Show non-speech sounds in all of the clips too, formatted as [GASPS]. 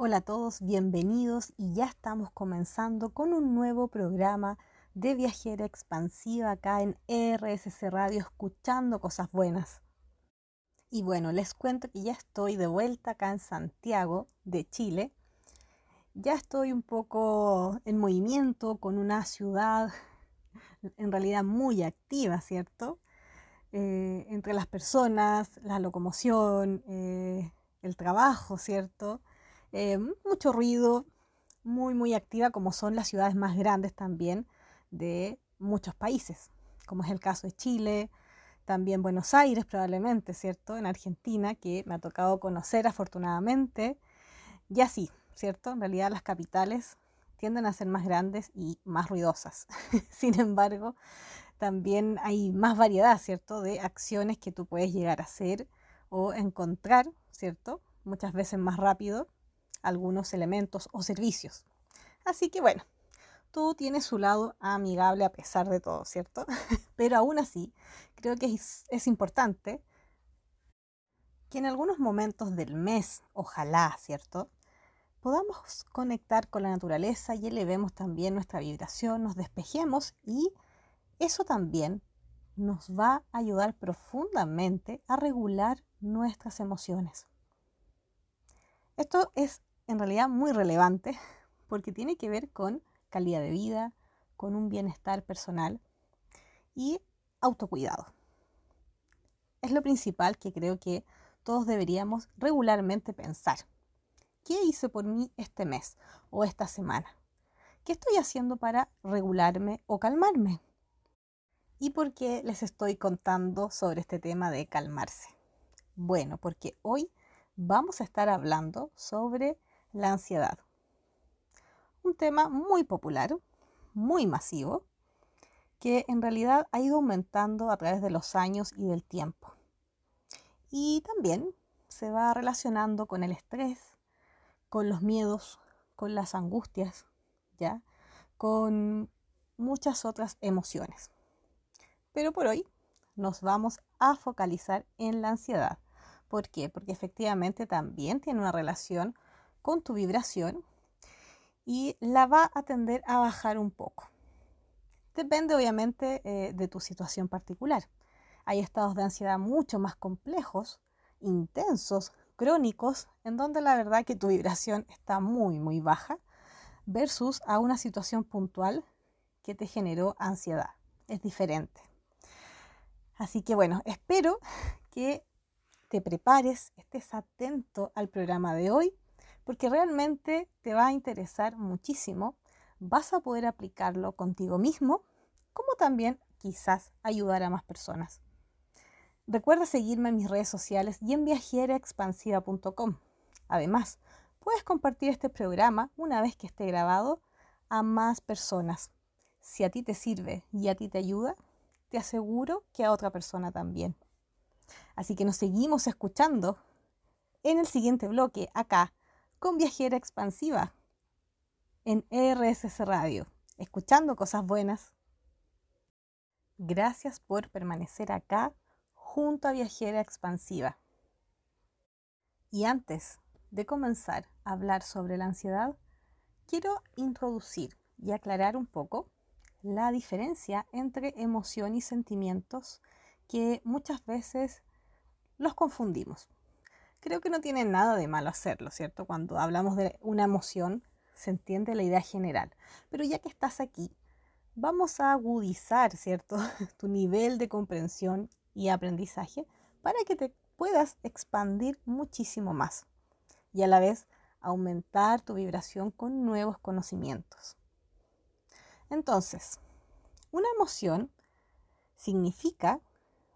Hola a todos, bienvenidos y ya estamos comenzando con un nuevo programa de viajera expansiva acá en RSC Radio escuchando cosas buenas. Y bueno, les cuento que ya estoy de vuelta acá en Santiago de Chile. Ya estoy un poco en movimiento con una ciudad en realidad muy activa, ¿cierto? Eh, entre las personas, la locomoción, eh, el trabajo, ¿cierto? Eh, mucho ruido, muy, muy activa como son las ciudades más grandes también de muchos países, como es el caso de Chile, también Buenos Aires probablemente, ¿cierto? En Argentina, que me ha tocado conocer afortunadamente, y así, ¿cierto? En realidad las capitales tienden a ser más grandes y más ruidosas. [LAUGHS] Sin embargo, también hay más variedad, ¿cierto? De acciones que tú puedes llegar a hacer o encontrar, ¿cierto? Muchas veces más rápido algunos elementos o servicios. Así que bueno, todo tiene su lado amigable a pesar de todo, ¿cierto? [LAUGHS] Pero aún así, creo que es, es importante que en algunos momentos del mes, ojalá, ¿cierto? Podamos conectar con la naturaleza y elevemos también nuestra vibración, nos despejemos y eso también nos va a ayudar profundamente a regular nuestras emociones. Esto es en realidad muy relevante porque tiene que ver con calidad de vida, con un bienestar personal y autocuidado. Es lo principal que creo que todos deberíamos regularmente pensar. ¿Qué hice por mí este mes o esta semana? ¿Qué estoy haciendo para regularme o calmarme? ¿Y por qué les estoy contando sobre este tema de calmarse? Bueno, porque hoy vamos a estar hablando sobre la ansiedad. Un tema muy popular, muy masivo, que en realidad ha ido aumentando a través de los años y del tiempo. Y también se va relacionando con el estrés, con los miedos, con las angustias, ¿ya? Con muchas otras emociones. Pero por hoy nos vamos a focalizar en la ansiedad. ¿Por qué? Porque efectivamente también tiene una relación con tu vibración y la va a tender a bajar un poco. Depende obviamente eh, de tu situación particular. Hay estados de ansiedad mucho más complejos, intensos, crónicos, en donde la verdad que tu vibración está muy, muy baja, versus a una situación puntual que te generó ansiedad. Es diferente. Así que bueno, espero que te prepares, estés atento al programa de hoy porque realmente te va a interesar muchísimo, vas a poder aplicarlo contigo mismo, como también quizás ayudar a más personas. Recuerda seguirme en mis redes sociales y en viajeraexpansiva.com. Además, puedes compartir este programa una vez que esté grabado a más personas. Si a ti te sirve y a ti te ayuda, te aseguro que a otra persona también. Así que nos seguimos escuchando en el siguiente bloque acá con Viajera Expansiva en RSS Radio, escuchando cosas buenas. Gracias por permanecer acá junto a Viajera Expansiva. Y antes de comenzar a hablar sobre la ansiedad, quiero introducir y aclarar un poco la diferencia entre emoción y sentimientos que muchas veces los confundimos creo que no tiene nada de malo hacerlo, ¿cierto? Cuando hablamos de una emoción, se entiende la idea general. Pero ya que estás aquí, vamos a agudizar, ¿cierto? [LAUGHS] tu nivel de comprensión y aprendizaje para que te puedas expandir muchísimo más y a la vez aumentar tu vibración con nuevos conocimientos. Entonces, una emoción significa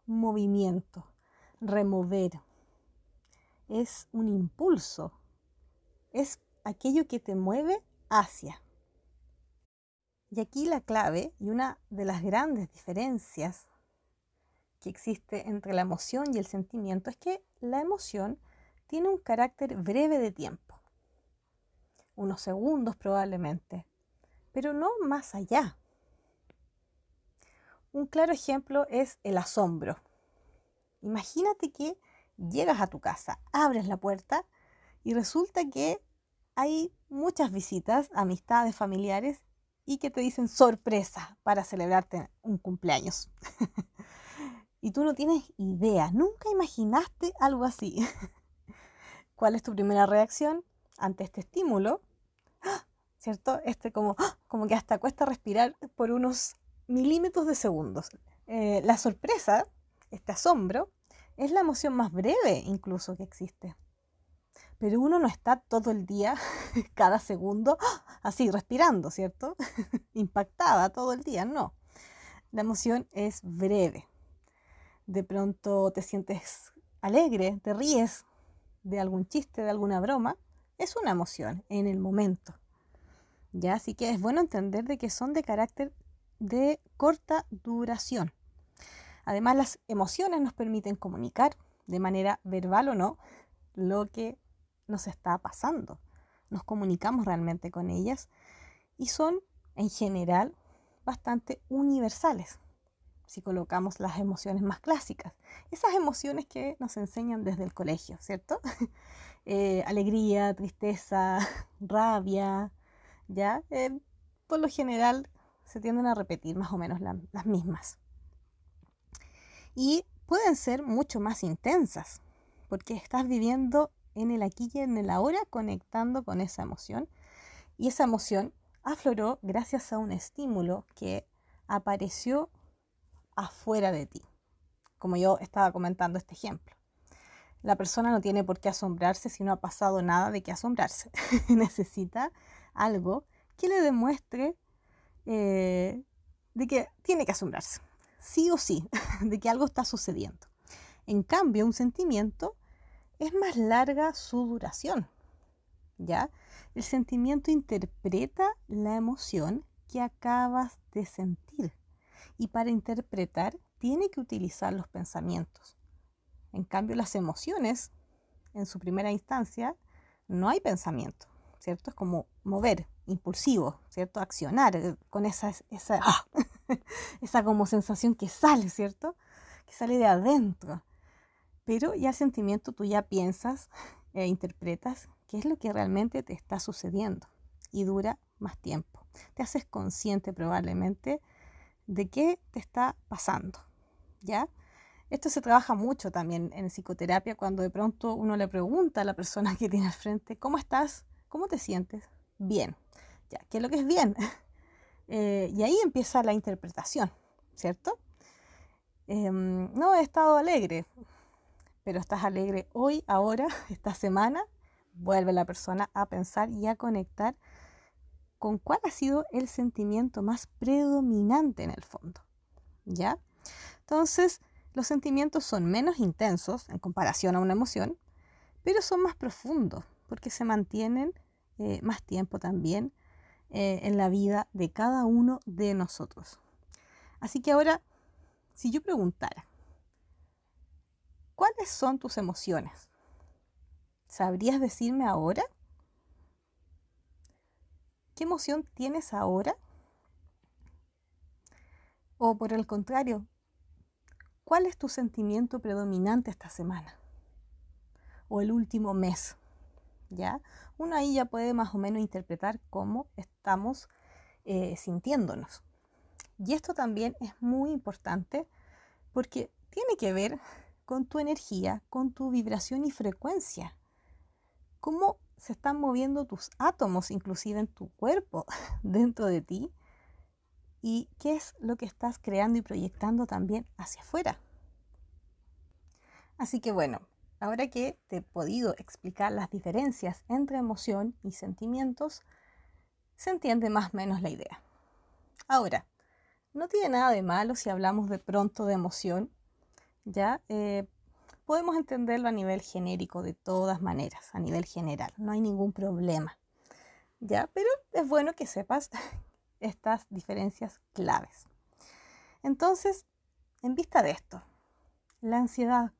movimiento, remover, es un impulso, es aquello que te mueve hacia. Y aquí la clave y una de las grandes diferencias que existe entre la emoción y el sentimiento es que la emoción tiene un carácter breve de tiempo, unos segundos probablemente, pero no más allá. Un claro ejemplo es el asombro. Imagínate que llegas a tu casa, abres la puerta y resulta que hay muchas visitas, amistades, familiares y que te dicen sorpresa para celebrarte un cumpleaños. [LAUGHS] y tú no tienes idea, nunca imaginaste algo así. [LAUGHS] ¿Cuál es tu primera reacción ante este estímulo? [GASPS] ¿Cierto? Este como, [GASPS] como que hasta cuesta respirar por unos milímetros de segundos. Eh, la sorpresa, este asombro, es la emoción más breve incluso que existe. Pero uno no está todo el día, [LAUGHS] cada segundo, [GASPS] así respirando, ¿cierto? [LAUGHS] Impactada todo el día, no. La emoción es breve. De pronto te sientes alegre, te ríes de algún chiste, de alguna broma. Es una emoción en el momento. ¿Ya? Así que es bueno entender de que son de carácter de corta duración. Además, las emociones nos permiten comunicar de manera verbal o no lo que nos está pasando. Nos comunicamos realmente con ellas y son en general bastante universales si colocamos las emociones más clásicas. Esas emociones que nos enseñan desde el colegio, ¿cierto? [LAUGHS] Eh, alegría, tristeza, [LAUGHS] rabia, ¿ya? Eh, por lo general se tienden a repetir más o menos las mismas. Y pueden ser mucho más intensas, porque estás viviendo en el aquí y en el ahora conectando con esa emoción. Y esa emoción afloró gracias a un estímulo que apareció afuera de ti, como yo estaba comentando este ejemplo. La persona no tiene por qué asombrarse si no ha pasado nada de qué asombrarse. [LAUGHS] Necesita algo que le demuestre eh, de que tiene que asombrarse, sí o sí, [LAUGHS] de que algo está sucediendo. En cambio, un sentimiento es más larga su duración. ¿Ya? El sentimiento interpreta la emoción que acabas de sentir y para interpretar tiene que utilizar los pensamientos. En cambio, las emociones, en su primera instancia, no hay pensamiento, ¿cierto? Es como mover, impulsivo, ¿cierto? Accionar eh, con esa, esa, [LAUGHS] esa como sensación que sale, ¿cierto? Que sale de adentro. Pero ya el sentimiento tú ya piensas [LAUGHS] e interpretas qué es lo que realmente te está sucediendo y dura más tiempo. Te haces consciente probablemente de qué te está pasando, ¿ya? Esto se trabaja mucho también en psicoterapia cuando de pronto uno le pregunta a la persona [LAUGHS] que tiene al frente, ¿cómo estás? ¿Cómo te sientes? Bien. Ya, ¿qué es lo que es bien? Eh, y ahí empieza la interpretación, ¿cierto? Em, no, he estado alegre pero estás alegre hoy, ahora, [LAUGHS] esta semana, vuelve la persona a pensar y a conectar con cuál ha sido el sentimiento más predominante en el fondo. ¿Ya? Entonces, los sentimientos son menos intensos en comparación a una emoción, pero son más profundos porque se mantienen eh, más tiempo también eh, en la vida de cada uno de nosotros. Así que ahora, si yo preguntara, ¿Cuáles son tus emociones? ¿Sabrías decirme ahora? ¿Qué emoción tienes ahora? O por el contrario, ¿cuál es tu sentimiento predominante esta semana? O el último mes. ¿Ya? Uno ahí ya puede más o menos interpretar cómo estamos eh, sintiéndonos. Y esto también es muy importante porque tiene que ver con tu energía, con tu vibración y frecuencia. ¿Cómo se están moviendo tus átomos, inclusive en tu cuerpo, [LAUGHS] dentro de ti? ¿Y qué es lo que estás creando y proyectando también hacia afuera? Así que bueno, ahora que te he podido explicar las diferencias entre emoción y sentimientos, se entiende más o menos la idea. Ahora, no tiene nada de malo si hablamos de pronto de emoción ¿ya? Eh, podemos entenderlo a nivel genérico de todas maneras, a nivel general, no hay ningún problema, ¿ya? Pero es bueno que sepas [LAUGHS] estas diferencias claves. Entonces, en vista de esto, ¿la ansiedad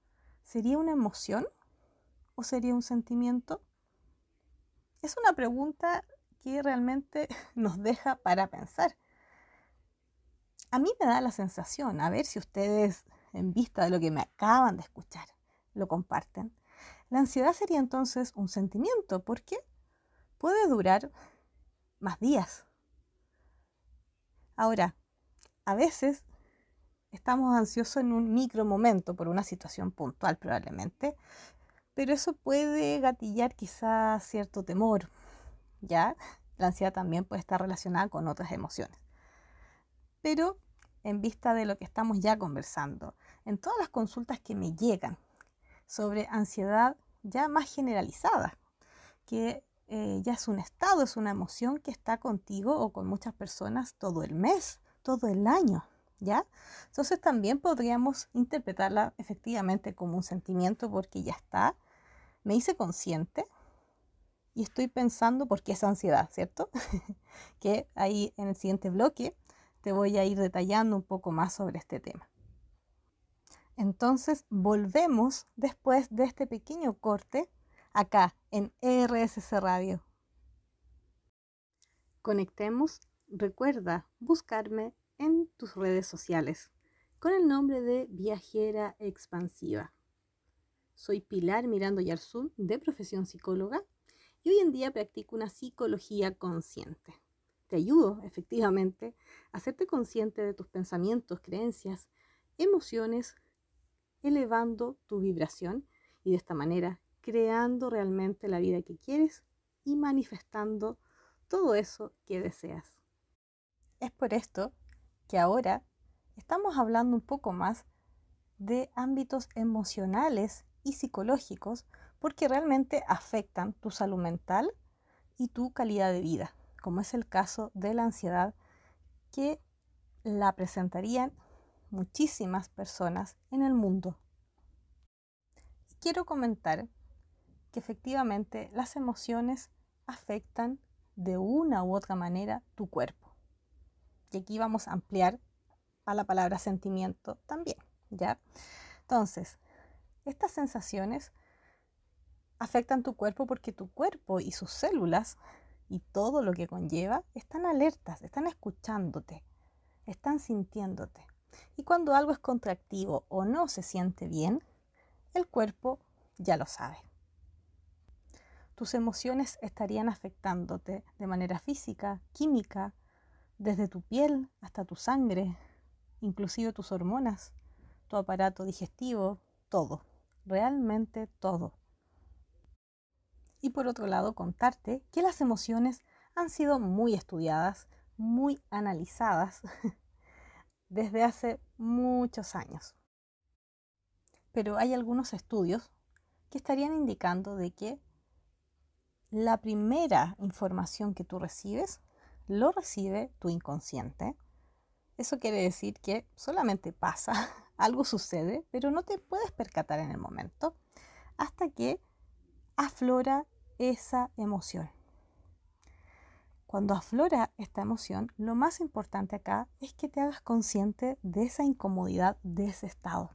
sería una emoción o sería un sentimiento? Es una pregunta que realmente [LAUGHS] nos deja para pensar. A mí me da la sensación, a ver si ustedes en vista de lo que me acaban de escuchar, lo comparten. La ansiedad sería entonces un sentimiento. ¿Por qué? puede durar más días. Ahora, a veces estamos ansiosos en un micro momento por una situación puntual probablemente, pero eso puede gatillar quizás cierto temor, ¿ya? La ansiedad también puede estar relacionada con otras emociones. Pero en vista de lo que estamos ya conversando, en todas las consultas que me llegan sobre ansiedad ya más generalizada, que eh, ya es un estado, es una emoción que está contigo o con muchas personas todo el mes, todo el año, ¿ya? Entonces también podríamos interpretarla efectivamente como un sentimiento porque ya está, me hice consciente y estoy pensando por qué es ansiedad, ¿cierto? [LAUGHS] que ahí en el siguiente bloque te voy a ir detallando un poco más sobre este tema. Entonces volvemos después de este pequeño corte acá en RSC Radio. Conectemos, recuerda buscarme en tus redes sociales con el nombre de Viajera Expansiva. Soy Pilar Mirando Yarzún, de profesión psicóloga, y hoy en día practico una psicología consciente. Te ayudo, efectivamente, a hacerte consciente de tus pensamientos, creencias, emociones, elevando tu vibración y de esta manera creando realmente la vida que quieres y manifestando todo eso que deseas. Es por esto que ahora estamos hablando un poco más de ámbitos emocionales y psicológicos porque realmente afectan tu salud mental y tu calidad de vida, como es el caso de la ansiedad que la presentarían muchísimas personas en el mundo. quiero comentar que efectivamente las emociones afectan de una u otra manera tu cuerpo. Y aquí vamos a ampliar a la palabra sentimiento también, ¿ya? Entonces, estas sensaciones afectan tu cuerpo porque tu cuerpo y sus células y todo lo que conlleva están alertas, están escuchándote, están sintiéndote. Y cuando algo es contractivo o no se siente bien, el cuerpo ya lo sabe. Tus emociones estarían afectándote de manera física, química, desde tu piel hasta tu sangre, inclusive tus hormonas, tu aparato digestivo, todo, realmente todo. Y por otro lado, contarte que las emociones han sido muy estudiadas, muy analizadas [LAUGHS] desde hace muchos años. Pero hay algunos estudios que estarían indicando de que la primera información que tú recibes lo recibe tu inconsciente. Eso quiere decir que solamente pasa, [LAUGHS] algo sucede, pero no te puedes percatar en el momento hasta que aflora esa emoción. Cuando aflora esta emoción, lo más importante acá es que te hagas consciente de esa incomodidad, de ese estado.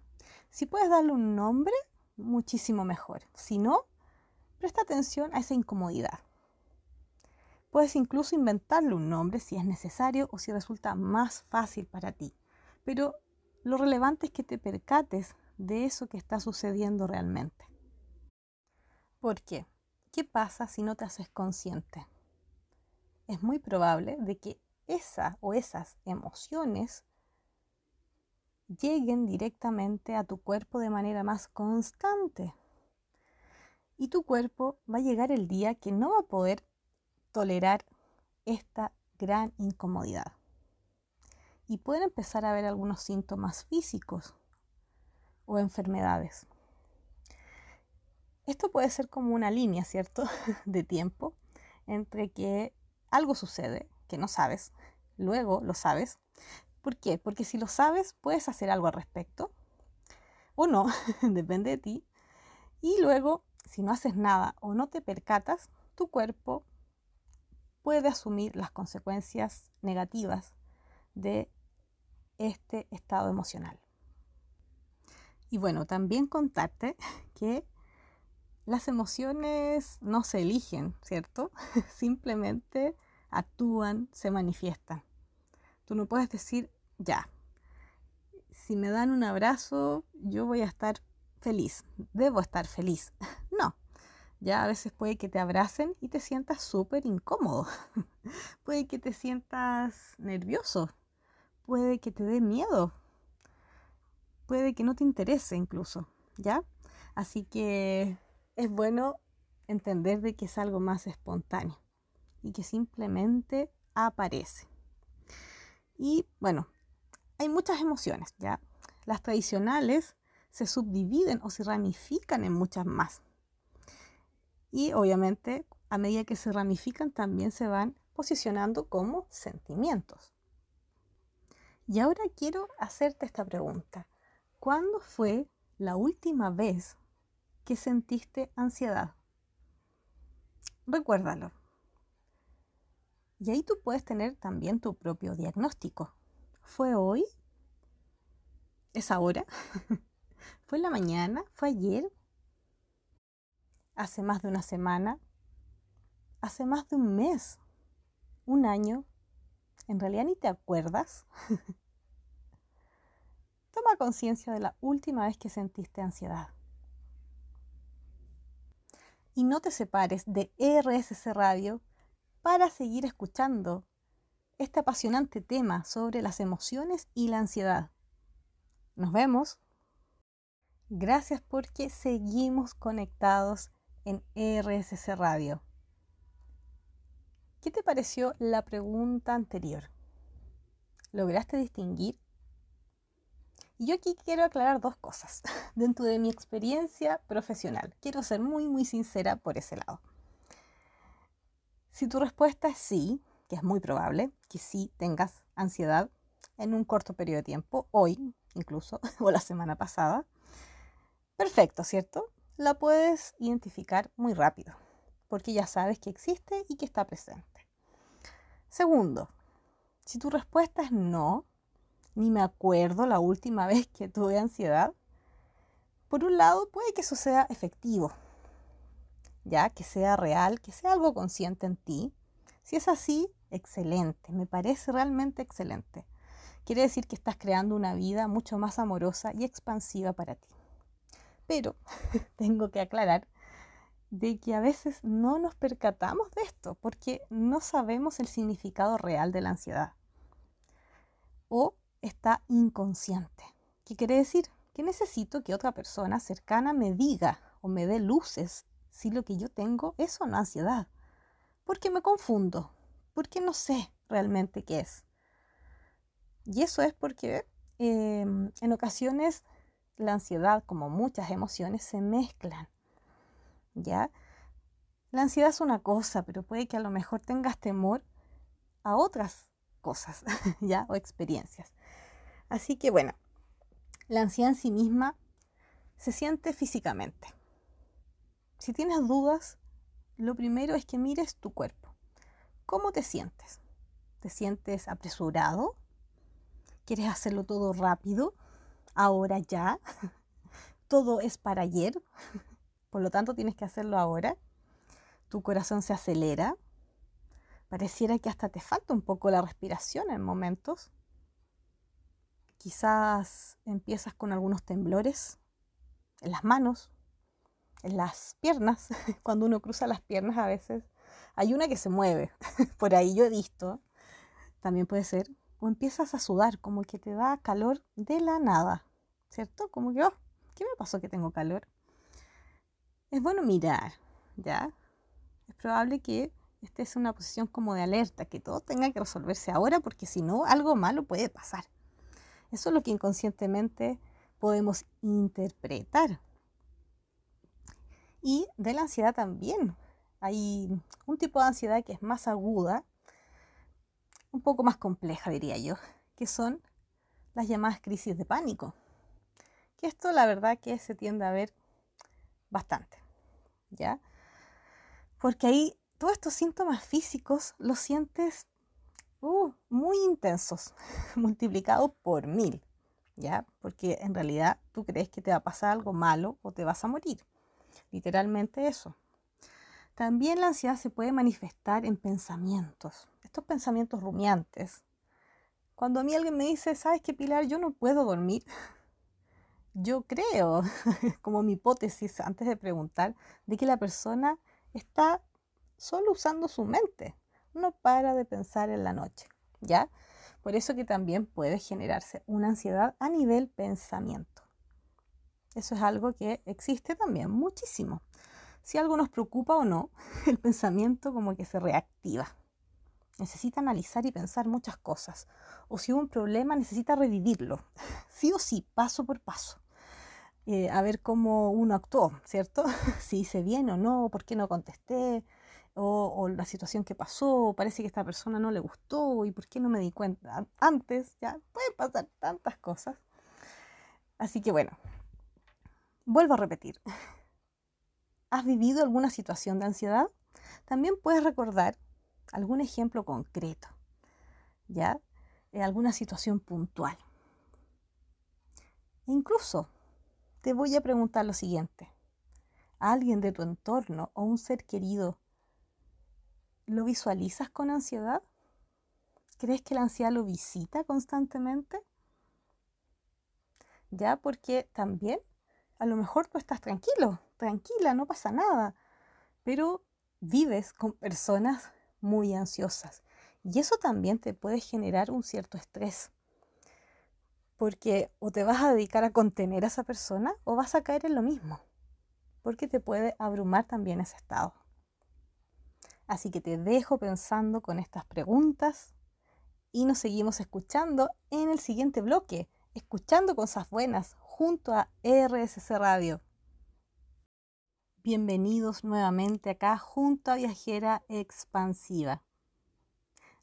Si puedes darle un nombre, muchísimo mejor. Si no, presta atención a esa incomodidad. Puedes incluso inventarle un nombre si es necesario o si resulta más fácil para ti. Pero lo relevante es que te percates de eso que está sucediendo realmente. ¿Por qué? ¿Qué pasa si no te haces consciente? Es muy probable de que esa o esas emociones lleguen directamente a tu cuerpo de manera más constante. Y tu cuerpo va a llegar el día que no va a poder tolerar esta gran incomodidad. Y pueden empezar a haber algunos síntomas físicos o enfermedades. Esto puede ser como una línea, ¿cierto? [LAUGHS] De tiempo entre que algo sucede que no sabes, luego lo sabes. ¿Por qué? Porque si lo sabes, puedes hacer algo al respecto o no, [LAUGHS] depende de ti. Y luego, si no haces nada o no te percatas, tu cuerpo puede asumir las consecuencias negativas de este estado emocional. Y bueno, también contarte [LAUGHS] que las emociones no se eligen, ¿cierto? [LAUGHS] Simplemente actúan, se manifiestan. Tú no puedes decir, ya, si me dan un abrazo, yo voy a estar feliz, debo estar feliz. [LAUGHS] No, Ya a veces puede que te abracen y te sientas súper incómodo. [LAUGHS] puede que te sientas nervioso. Puede que te dé miedo. Puede que no te interese incluso, ¿ya? Así que es bueno entender de que es algo más espontáneo y que simplemente aparece. Y bueno, hay muchas emociones, ¿ya? Las tradicionales se subdividen o se ramifican en muchas más. Y obviamente, a medida que se ramifican, también se van posicionando como sentimientos. Y ahora quiero hacerte esta pregunta. ¿Cuándo fue la última vez que sentiste ansiedad? Recuérdalo. Y ahí tú puedes tener también tu propio diagnóstico. ¿Fue hoy? ¿Es ahora? [LAUGHS] ¿Fue en la mañana? ¿Fue ayer? ¿Hace más de una semana? ¿Hace más de un mes? ¿Un año? ¿En realidad ni te acuerdas? [LAUGHS] Toma conciencia de la última vez que sentiste ansiedad. Y no te separes de RSC Radio para seguir escuchando este apasionante tema sobre las emociones y la ansiedad. Nos vemos. Gracias porque seguimos conectados en RSC Radio. ¿Qué te pareció la pregunta anterior? ¿Lograste distinguir? Y yo aquí quiero aclarar dos cosas [LAUGHS] dentro de mi experiencia profesional. Quiero ser muy, muy sincera por ese lado. Si tu respuesta es sí, que es muy probable que sí tengas ansiedad en un corto periodo de tiempo, hoy incluso, [LAUGHS] o la semana pasada, perfecto, ¿cierto? La puedes identificar muy rápido, porque ya sabes que existe y que está presente. Segundo, si tu respuesta es no, ni me acuerdo la última [LAUGHS] vez que tuve ansiedad, por un lado puede que eso sea efectivo, ya que sea real, que sea algo consciente en ti. Si es así, excelente, me parece realmente excelente. Quiere decir que estás creando una vida mucho más amorosa y expansiva para ti. Pero [LAUGHS] tengo que aclarar de que a veces no nos percatamos de esto porque no sabemos el significado real de la ansiedad. O está inconsciente. ¿Qué quiere decir? Que necesito que otra persona cercana me diga o me dé luces si lo que yo tengo es una ansiedad. Porque me confundo, porque no sé realmente qué es. Y eso es porque em, en ocasiones la ansiedad, como muchas emociones, se mezclan. ¿Ya? La ansiedad es una cosa, pero puede que a lo mejor tengas temor a otras cosas, [LAUGHS] ¿ya? O experiencias. Así que bueno, la ansiedad en sí misma se siente físicamente. Si tienes dudas, lo primero es que mires tu cuerpo. ¿Cómo te sientes? ¿Te sientes apresurado? ¿Quieres hacerlo todo rápido? Ahora ya. [LAUGHS] Todo es para ayer. [LAUGHS] Por lo tanto, tienes que hacerlo ahora. Tu corazón se acelera. Pareciera que hasta te falta un poco la respiración en momentos. Quizás empiezas con algunos temblores en las manos, en las piernas, [LAUGHS] cuando uno cruza las piernas a veces, hay una que se mueve, por ahí yo he visto, también puede ser, o empiezas a sudar, como que te da calor de la nada, ¿cierto? Como que, oh, ¿qué me pasó que tengo calor? Es bueno mirar, ¿ya? Es probable que estés en una posición como de alerta, que todo tenga que resolverse ahora, porque si no, algo malo puede pasar. Eso es lo que inconscientemente podemos interpretar. Y de la ansiedad también. Hay un tipo de ansiedad que es más aguda, un poco más compleja diría yo, que son las llamadas crisis de pánico. Que esto la verdad que se tiende a ver bastante, ¿ya? Porque ahí todos estos síntomas físicos los sientes uh, muy intensos, [LAUGHS] multiplicados por mil, ¿ya? Porque en realidad tú crees que te va a pasar algo malo o te vas a morir. Literalmente eso. También la ansiedad se puede manifestar en pensamientos, estos pensamientos rumiantes. Cuando a mí alguien me dice, ¿sabes qué, Pilar? Yo no puedo dormir. [LAUGHS] yo creo, [LAUGHS] como mi hipótesis antes de preguntar, de que la persona está solo usando su mente, no para de pensar en la noche, ¿ya? Por eso que también puede generarse una ansiedad a nivel pensamiento. Eso es algo que existe también muchísimo. Si algo nos preocupa o no, [LAUGHS] el pensamiento como que se reactiva. Necesita analizar y pensar muchas cosas. O si hubo un problema, necesita revivirlo. [LAUGHS] Sí o sí, paso por paso. Eh, a ver cómo uno actuó, ¿cierto? [LAUGHS] si hice bien o no, por qué no contesté, o, la situación que pasó, parece que esta persona no le gustó y por qué no me di cuenta antes, ya pueden pasar tantas cosas. Así que bueno, vuelvo a repetir. [LAUGHS] ¿Has vivido alguna situación de ansiedad? También puedes recordar algún ejemplo concreto, ¿ya? En alguna situación puntual. Incluso te voy a preguntar lo siguiente. ¿Alguien de tu entorno o un ser querido lo visualizas con ansiedad? ¿Crees que la ansiedad lo visita constantemente? Ya, porque también a lo mejor tú estás tranquilo, tranquila, no pasa nada, pero vives con personas muy ansiosas y eso también te puede generar un cierto estrés. Porque o te vas a dedicar a contener a esa persona o vas a caer en lo mismo. Porque te puede abrumar también ese estado. Así que te dejo pensando con estas preguntas y nos seguimos escuchando en el siguiente bloque, escuchando cosas buenas junto a RSC Radio. Bienvenidos nuevamente acá junto a Viajera Expansiva.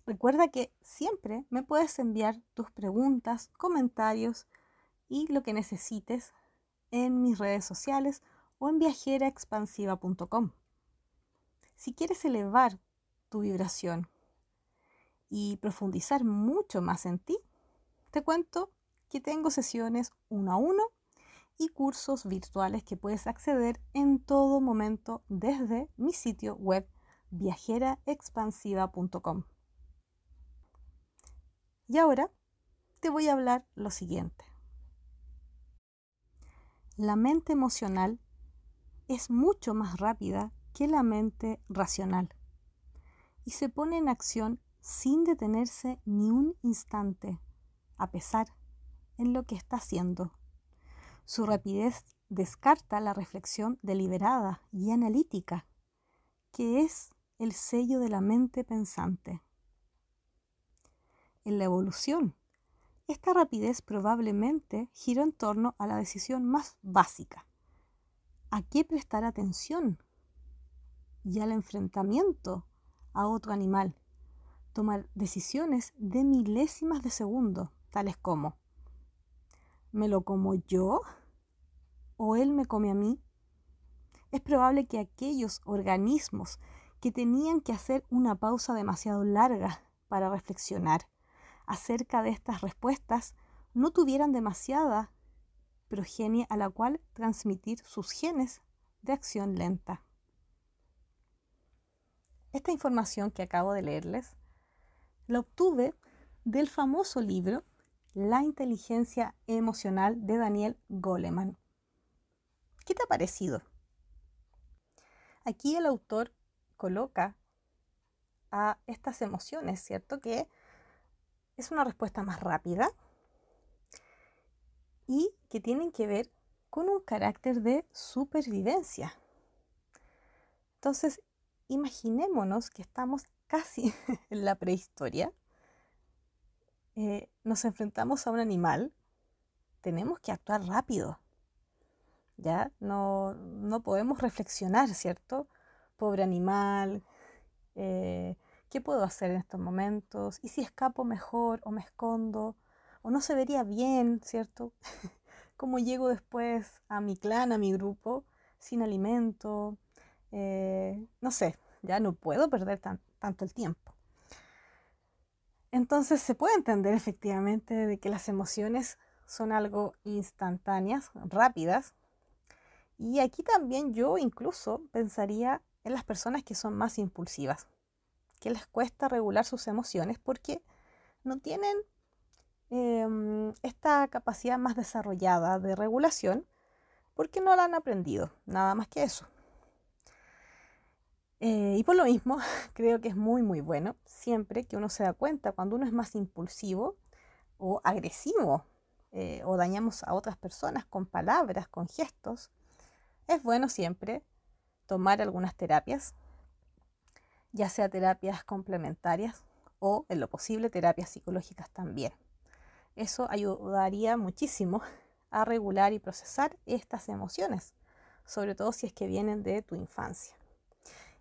Recuerda que siempre me puedes enviar tus preguntas, comentarios y lo que necesites en mis redes sociales o en viajeraexpansiva.com. Si quieres elevar tu vibración y profundizar mucho más en ti, te cuento que tengo sesiones uno a uno y cursos virtuales que puedes acceder en todo momento desde mi sitio web viajeraexpansiva.com. Y ahora te voy a hablar lo siguiente. La mente emocional es mucho más rápida que la mente racional y se pone en acción sin detenerse ni un instante, a pesar en lo que está haciendo. Su rapidez descarta la reflexión deliberada y analítica, que es el sello de la mente pensante. En la evolución, esta rapidez probablemente giró en torno a la decisión más básica. ¿A qué prestar atención? Y al enfrentamiento a otro animal. Tomar decisiones de milésimas de segundo, tales como ¿Me lo como yo? ¿O él me come a mí? Es probable que aquellos organismos que tenían que hacer una pausa demasiado larga para reflexionar acerca de estas respuestas no tuvieran demasiada progenie a la cual transmitir sus genes de acción lenta. Esta información que acabo de leerles la obtuve del famoso libro la inteligencia emocional de Daniel Goleman. ¿Qué te ha parecido? Aquí el autor coloca a estas emociones, ¿cierto? Que es una respuesta más rápida y que tienen que ver con un carácter de supervivencia. Entonces, imaginémonos que estamos casi [LAUGHS] en la prehistoria eh, nos enfrentamos a un animal, tenemos que actuar rápido. ¿Ya? No, no podemos reflexionar, ¿cierto? Pobre animal, eh, ¿qué puedo hacer en estos momentos? ¿Y si escapo mejor o me escondo? ¿O no se vería bien, ¿cierto? [LAUGHS] ¿Cómo llego después a mi clan, a mi grupo, sin alimento? Eh, no sé, ya no puedo perder tanto el tiempo. Entonces se puede entender efectivamente de que las emociones son algo instantáneas, rápidas. Y aquí también yo incluso pensaría en las personas que son más impulsivas, que les cuesta regular sus emociones porque no tienen em, esta capacidad más desarrollada de regulación porque no la han aprendido, nada más que eso. Eh, y por lo mismo, [LAUGHS] creo que es muy, muy bueno siempre que uno se da cuenta cuando uno es más impulsivo o agresivo eh, o dañamos a otras personas con palabras, con gestos, es bueno siempre tomar algunas terapias, ya sea terapias complementarias o en lo posible terapias psicológicas también. Eso ayudaría muchísimo a regular y procesar estas emociones, sobre todo si es que vienen de tu infancia.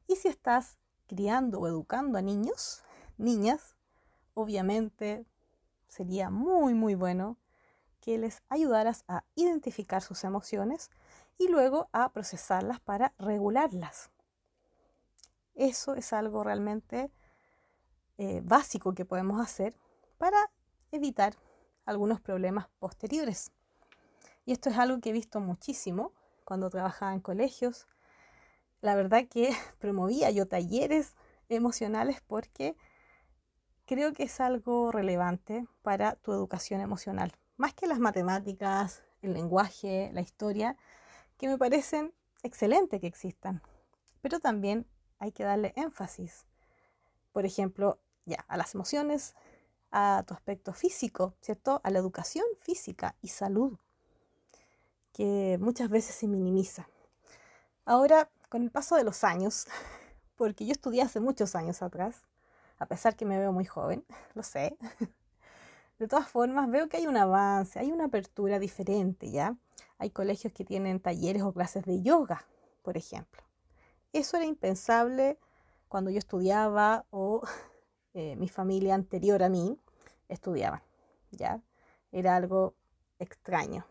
Y si estás criando o educando a niños, niñas, obviamente sería muy, muy bueno que les ayudaras a identificar sus emociones y luego a procesarlas para regularlas. Eso es algo realmente eh, básico que podemos hacer para evitar algunos problemas posteriores. Y esto es algo que he visto muchísimo cuando trabajaba en colegios. La verdad que [LAUGHS] promovía yo talleres emocionales porque creo que es algo relevante para tu educación emocional. Más que las matemáticas, el lenguaje, la historia, que me parecen excelentes que existan. Pero también hay que darle énfasis. Por ejemplo, ya, a las emociones, a tu aspecto físico, ¿cierto? A la educación física y salud, que muchas veces se minimiza. Ahora, con el paso de los años, [LAUGHS] porque yo estudié hace muchos años atrás, a pesar que me veo muy joven, [LAUGHS] lo sé, [LAUGHS] de todas formas veo que hay un avance, hay una apertura diferente, ¿ya? Hay colegios que tienen talleres o clases de yoga, por ejemplo. Eso era impensable cuando yo estudiaba o [LAUGHS] eh, mi familia anterior a mí estudiaba. ¿ya? Era algo extraño.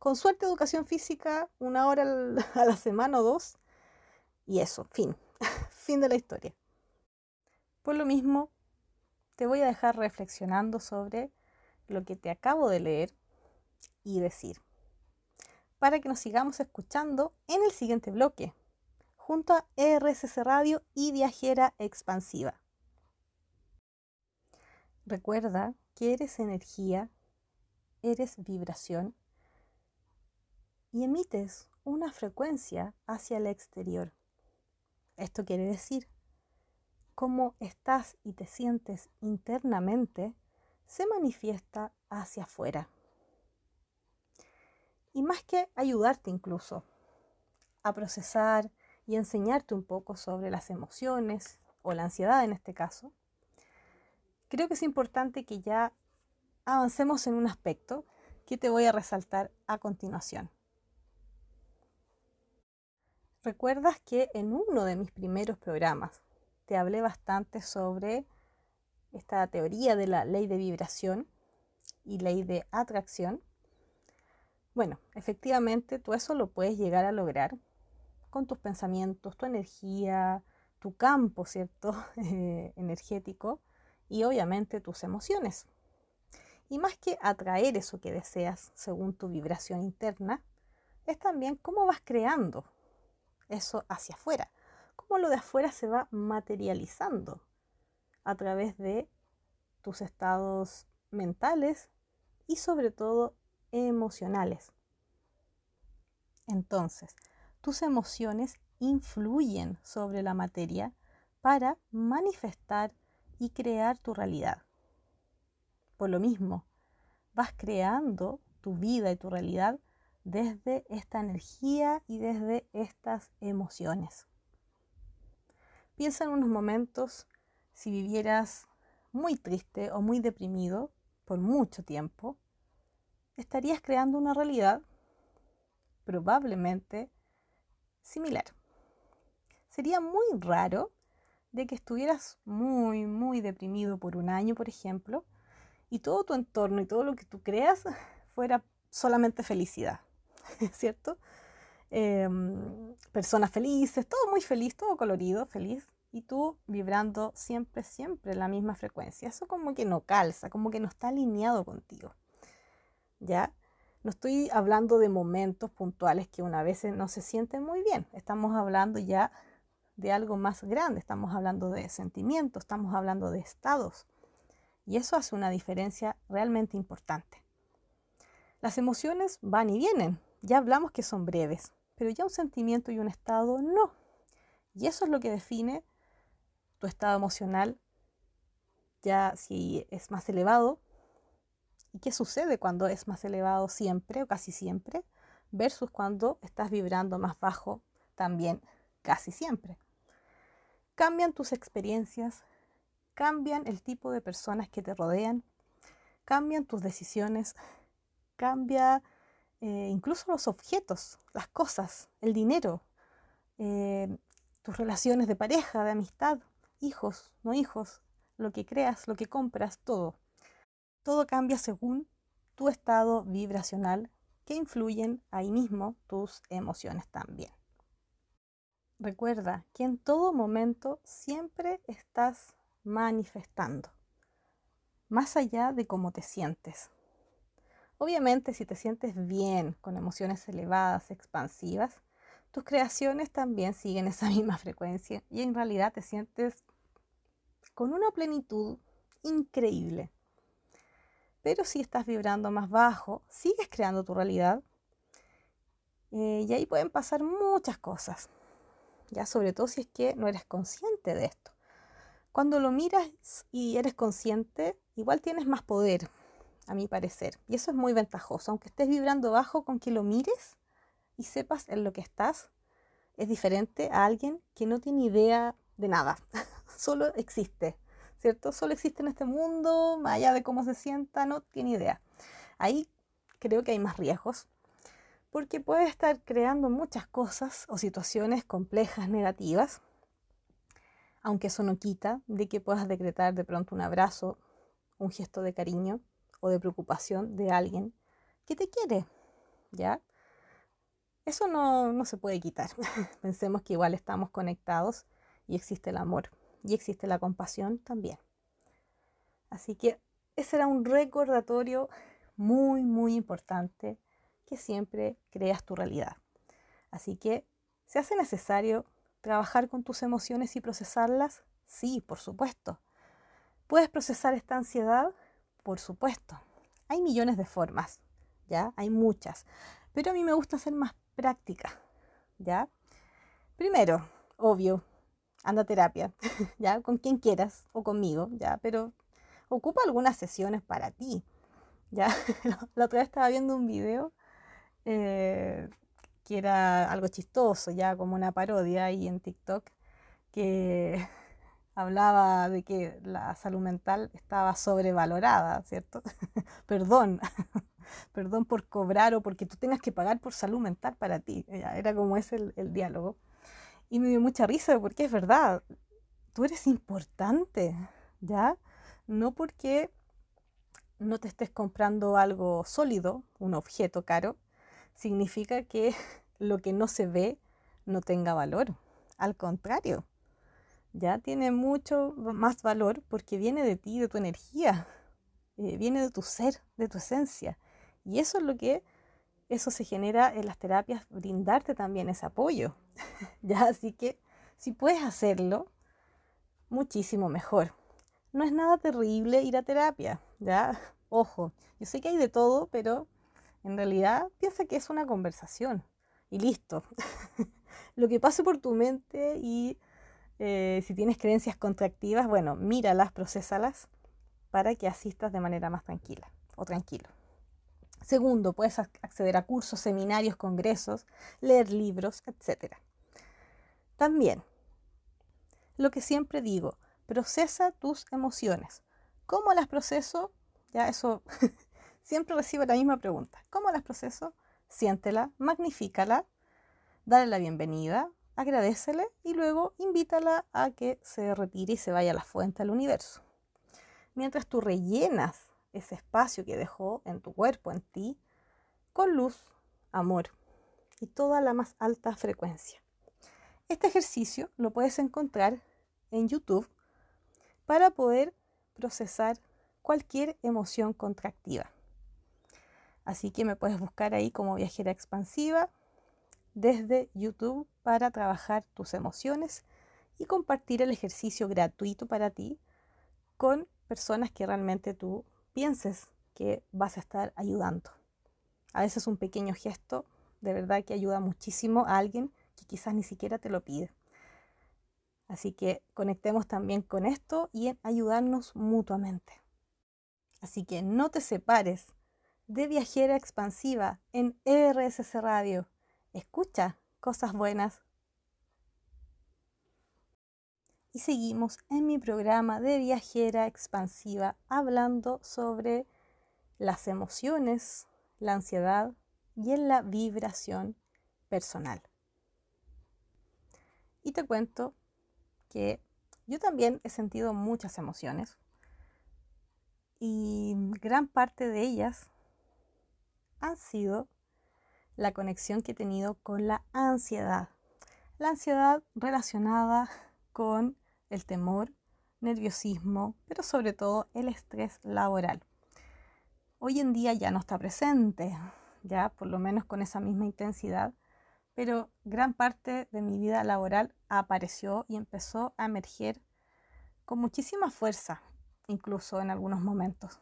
Con suerte, educación física, una hora [LAUGHS] a la semana o dos. Y eso, fin. [LAUGHS] fin de la historia. Por lo mismo, te voy a dejar reflexionando sobre lo que te acabo de leer y decir. Para que nos sigamos escuchando en el siguiente bloque junto a RSS Radio y Viajera Expansiva. Recuerda que eres energía, eres vibración y emites una frecuencia hacia el exterior. Esto quiere decir, cómo estás y te sientes internamente se manifiesta hacia afuera. Y más que ayudarte incluso a procesar y enseñarte un poco sobre las emociones o la ansiedad en este caso, creo que es importante que ya avancemos en un aspecto que te voy a resaltar a continuación. Recuerdas que en uno de mis primeros programas te hablé bastante sobre esta teoría de la ley de vibración y ley de atracción. Bueno, efectivamente tú eso lo puedes llegar a lograr con tus pensamientos, tu energía, tu campo, ¿cierto? [LAUGHS] Eh, energético y obviamente tus emociones. Y más que atraer eso que deseas según tu vibración interna, es también cómo vas creando eso hacia afuera, cómo lo de afuera se va materializando a través de tus estados mentales y sobre todo emocionales. Entonces, tus emociones influyen sobre la materia para manifestar y crear tu realidad. Por lo mismo, vas creando tu vida y tu realidad desde esta energía y desde estas emociones. Piensa en unos momentos si vivieras muy triste o muy deprimido por mucho tiempo, estarías creando una realidad probablemente similar. Sería muy raro de que estuvieras muy, muy deprimido por un año, por ejemplo, y todo tu entorno y todo lo que tú creas [LAUGHS] fuera solamente felicidad, [LAUGHS] ¿cierto? Em, personas felices, todo muy feliz, todo colorido, feliz, y tú vibrando siempre, siempre la misma frecuencia. Eso como que no calza, como que no está alineado contigo. ¿Ya? No estoy hablando de momentos puntuales que una vez no se sienten muy bien. Estamos hablando ya de algo más grande. Estamos hablando de sentimientos, estamos hablando de estados. Y eso hace una diferencia realmente importante. Las emociones van y vienen. Ya hablamos que son breves, pero ya un sentimiento y un estado no. Y eso es lo que define tu estado emocional, ya si es más elevado. ¿Y qué sucede cuando es más elevado siempre o casi siempre? Versus cuando estás vibrando más bajo también casi siempre. Cambian tus experiencias, cambian el tipo de personas que te rodean, cambian tus decisiones, cambia eh, incluso los objetos, las cosas, el dinero, eh, tus relaciones de pareja, de amistad, hijos, no hijos, lo que creas, lo que compras, todo. Todo cambia según tu estado vibracional que influyen ahí mismo tus emociones también. Recuerda que en todo momento siempre estás manifestando, más allá de cómo te sientes. Obviamente, si te sientes bien, con emociones elevadas, expansivas, tus creaciones también siguen esa [LAUGHS] misma frecuencia y en realidad te sientes con una plenitud increíble. Pero si estás vibrando más bajo, sigues creando tu realidad eh, y ahí pueden pasar muchas cosas, ya sobre todo si es que no eres consciente de esto. Cuando lo miras y eres consciente, igual tienes más poder, a mi parecer. Y eso es muy ventajoso. Aunque estés vibrando bajo, con que lo mires y sepas en lo que estás, es diferente a alguien que no tiene idea de nada. [LAUGHS] Solo existe, ¿cierto? Solo existe en este mundo, más allá de cómo se sienta, no tiene idea. Ahí creo que hay más riesgos, porque puede estar creando muchas cosas o situaciones complejas, negativas, aunque eso no quita de que puedas decretar de pronto un abrazo, un gesto de cariño, o de preocupación de alguien que te quiere, ¿ya? Eso no, se puede quitar. [LAUGHS] Pensemos que igual estamos conectados y existe el amor y existe la compasión también. Así que ese era un recordatorio muy, muy importante que siempre creas tu realidad. Así que, ¿se hace necesario trabajar con tus emociones y procesarlas? Sí, por supuesto. ¿Puedes procesar esta ansiedad? Por supuesto, hay millones de formas, ¿ya? Hay muchas, pero a mí me gusta ser más práctica, ¿ya? Primero, obvio, anda a terapia, [LAUGHS] ¿ya? Con quien quieras o conmigo, ¿ya? Pero ocupa algunas sesiones para ti, ¿ya? [LAUGHS] La otra vez estaba viendo un video eh, que era algo chistoso, ya como una parodia ahí en TikTok, que [LAUGHS] hablaba de que la salud mental estaba sobrevalorada, ¿cierto? perdón, perdón por cobrar o porque tú tengas que pagar por salud mental para ti. Era como ese el, el diálogo. Y me dio mucha risa porque es verdad, tú eres importante, ¿ya? No porque no te estés comprando algo sólido, un objeto caro, significa que [LAUGHS] lo que no se ve no tenga valor. Al contrario, ya tiene mucho más valor porque viene de ti, de tu energía, eh, viene de tu ser, de tu esencia. Y eso es lo que, eso se genera en las terapias, brindarte también ese apoyo. [LAUGHS] ya, así que si puedes hacerlo, muchísimo mejor. No es nada terrible ir a terapia, ya, ojo, yo sé que hay de todo, pero en realidad piensa que es una conversación y listo. [LAUGHS] lo que pase por tu mente y eh, si tienes creencias contractivas, bueno, míralas, procesalas para que asistas de manera más tranquila o tranquilo. Segundo, puedes acceder a cursos, seminarios, congresos, leer libros, etc. También, lo que siempre digo, procesa tus emociones. ¿Cómo las proceso? Ya eso [LAUGHS] siempre recibo la misma pregunta. ¿Cómo las proceso? Siéntela, magnifícala, dale la bienvenida, agradecele y luego invítala a que se retire y se vaya a la fuente del universo. Mientras tú rellenas ese espacio que dejó en tu cuerpo, en ti, con luz, amor y toda la más alta frecuencia. Este ejercicio lo puedes encontrar en YouTube para poder procesar cualquier emoción contractiva. Así que me puedes buscar ahí como viajera expansiva desde YouTube para trabajar tus emociones y compartir el ejercicio gratuito para ti con personas que realmente tú pienses que vas a estar ayudando. A veces un pequeño gesto de verdad que ayuda muchísimo a alguien que quizás ni siquiera te lo pide. Así que conectemos también con esto y en ayudarnos mutuamente. Así que no te separes de Viajera Expansiva en RSC Radio. Escucha cosas buenas. Y seguimos en mi programa de Viajera Expansiva hablando sobre las emociones, la ansiedad y en la vibración personal. Y te cuento que yo también he sentido muchas emociones y gran parte de ellas han sido la conexión que he tenido con la ansiedad. La ansiedad relacionada con el temor, nerviosismo, pero sobre todo el estrés laboral. Hoy en día ya no está presente, ya por lo menos con esa misma intensidad, pero gran parte de mi vida laboral apareció y empezó a emerger con muchísima fuerza, incluso en algunos momentos.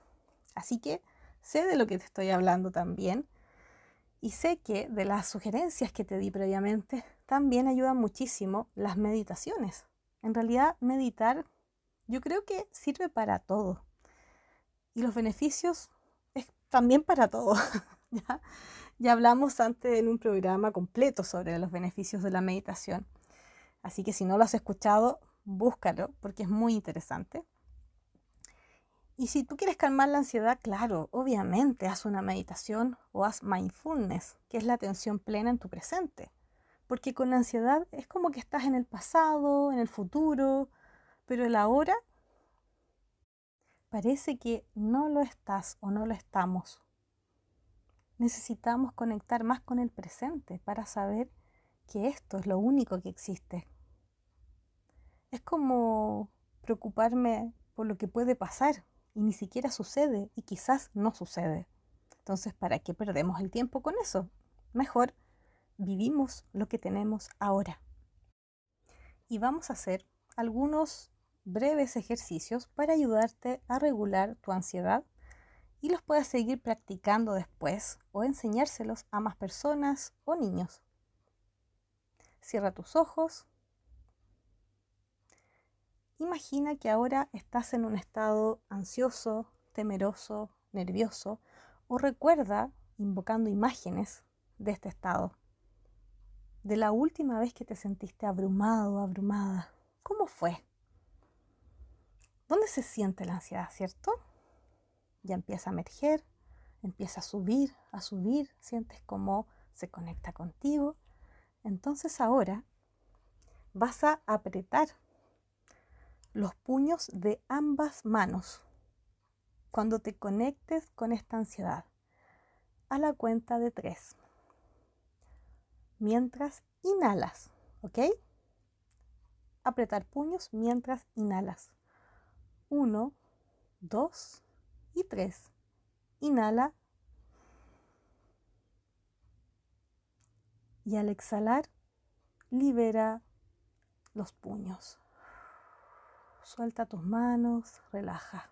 Así que sé de lo que te estoy hablando también y sé que de las sugerencias que te di previamente también ayudan muchísimo las meditaciones. En realidad meditar yo creo que sirve para todo y los beneficios también para todo. [LAUGHS] ya hablamos antes en un programa completo sobre los beneficios de la meditación. Así que si no lo has escuchado, búscalo porque es muy interesante. Y si tú quieres calmar la ansiedad, claro, obviamente haz una meditación o haz mindfulness, que es la atención plena en tu presente. Porque con la ansiedad es como que estás en el pasado, en el futuro, pero el ahora parece que no lo estás o no lo estamos. Necesitamos conectar más con el presente para saber que esto es lo único que existe. Es como preocuparme por lo que puede pasar y ni siquiera sucede y quizás no sucede. Entonces, ¿para qué perdemos el tiempo con eso? Mejor vivimos lo que tenemos ahora. Y vamos a hacer algunos breves ejercicios para ayudarte a regular tu ansiedad y los puedas seguir practicando después o enseñárselos a más personas o niños. Cierra tus ojos. Imagina que ahora estás en un estado ansioso, temeroso, nervioso o recuerda invocando imágenes de este estado. De la última vez que te sentiste abrumado abrumada, ¿cómo fue? ¿Dónde se siente la ansiedad, cierto? Ya empieza a emerger, empieza a subir, a subir, sientes cómo se conecta contigo. Entonces ahora vas a apretar los puños de ambas manos cuando te conectes con esta ansiedad a la cuenta de tres. Mientras inhalas, ¿ok? Apretar puños mientras inhalas. 1, 2 y 3. Inhala. Y al exhalar, libera los puños. Suelta tus manos, relaja.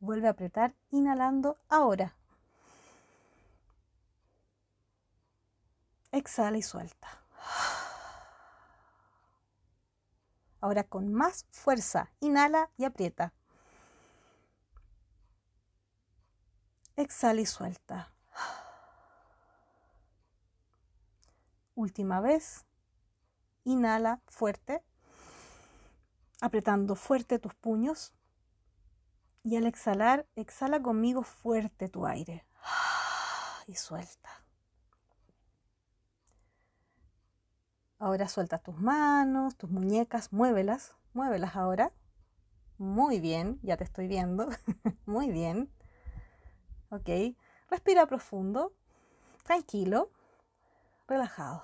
Vuelve a apretar, inhalando ahora. Exhala y suelta. Ahora con más fuerza, inhala y aprieta. Exhala y suelta. Última vez. Inhala fuerte, apretando fuerte tus puños. Y al exhalar, exhala conmigo fuerte tu aire. Y suelta. Ahora suelta tus manos, tus muñecas, muévelas, muévelas ahora. Muy bien, ya te estoy viendo. [LAUGHS] Muy bien. Ok, respira profundo, tranquilo, relajado.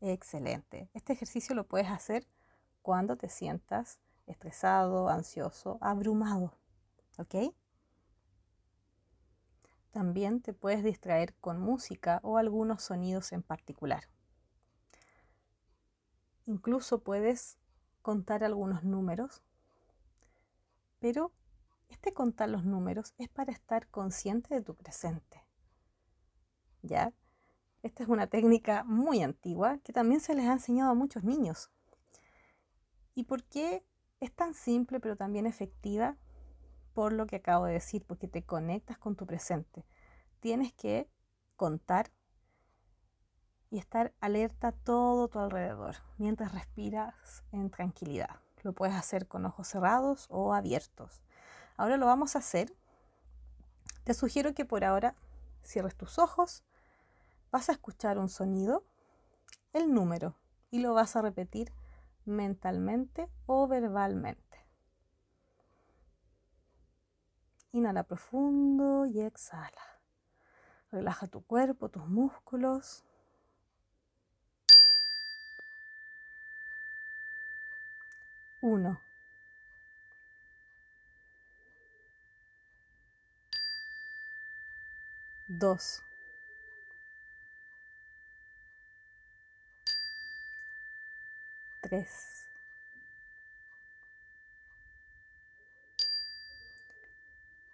Excelente. Este ejercicio lo puedes hacer cuando te sientas estresado, ansioso, abrumado. ¿Ok? También te puedes distraer con música o algunos sonidos en particular. Incluso puedes contar algunos números Pero este contar los números es para estar consciente de tu presente. ¿Ya? Esta es una técnica muy antigua que también se les ha enseñado a muchos niños. ¿Y por qué es tan simple pero también efectiva? Por lo que acabo de decir, porque te conectas con tu presente. Tienes que contar y estar alerta todo tu alrededor mientras respiras en tranquilidad. Lo puedes hacer con ojos cerrados o abiertos. Ahora lo vamos a hacer. Te sugiero que por ahora cierres tus ojos, vas a escuchar un sonido, el número, y lo vas a repetir mentalmente o verbalmente. Inhala profundo y exhala. Relaja tu cuerpo, tus músculos. Uno. Dos. Tres.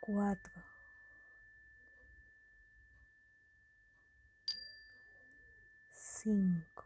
Cuatro. Cinco.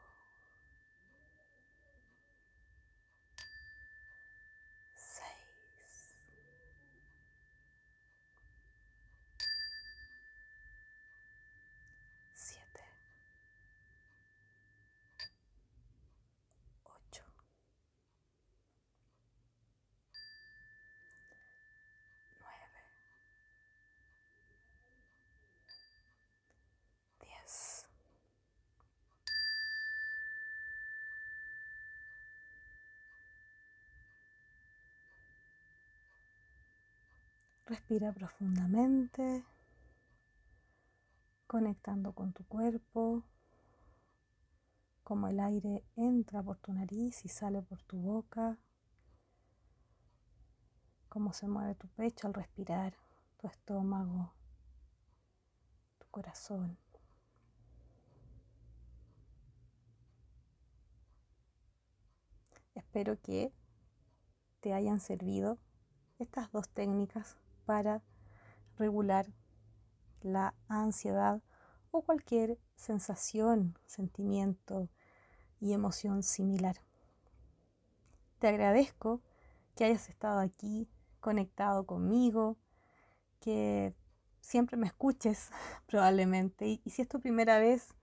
Respira profundamente, conectando con tu cuerpo, como el aire entra por tu nariz y sale por tu boca, cómo se mueve tu pecho al respirar, tu estómago, tu corazón. Espero que te hayan servido estas dos técnicas para regular la ansiedad o cualquier sensación, sentimiento y emoción similar. Te agradezco que hayas estado aquí conectado conmigo, que siempre me escuches [LAUGHS] probablemente y, si es tu primera vez,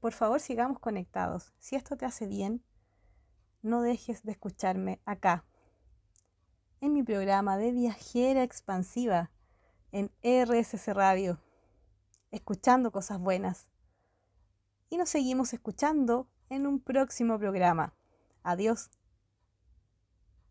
por favor sigamos conectados. Si esto te hace bien, no dejes de escucharme acá en mi programa de viajera expansiva en RSC Radio, escuchando cosas buenas. Y nos seguimos escuchando en un próximo programa. Adiós.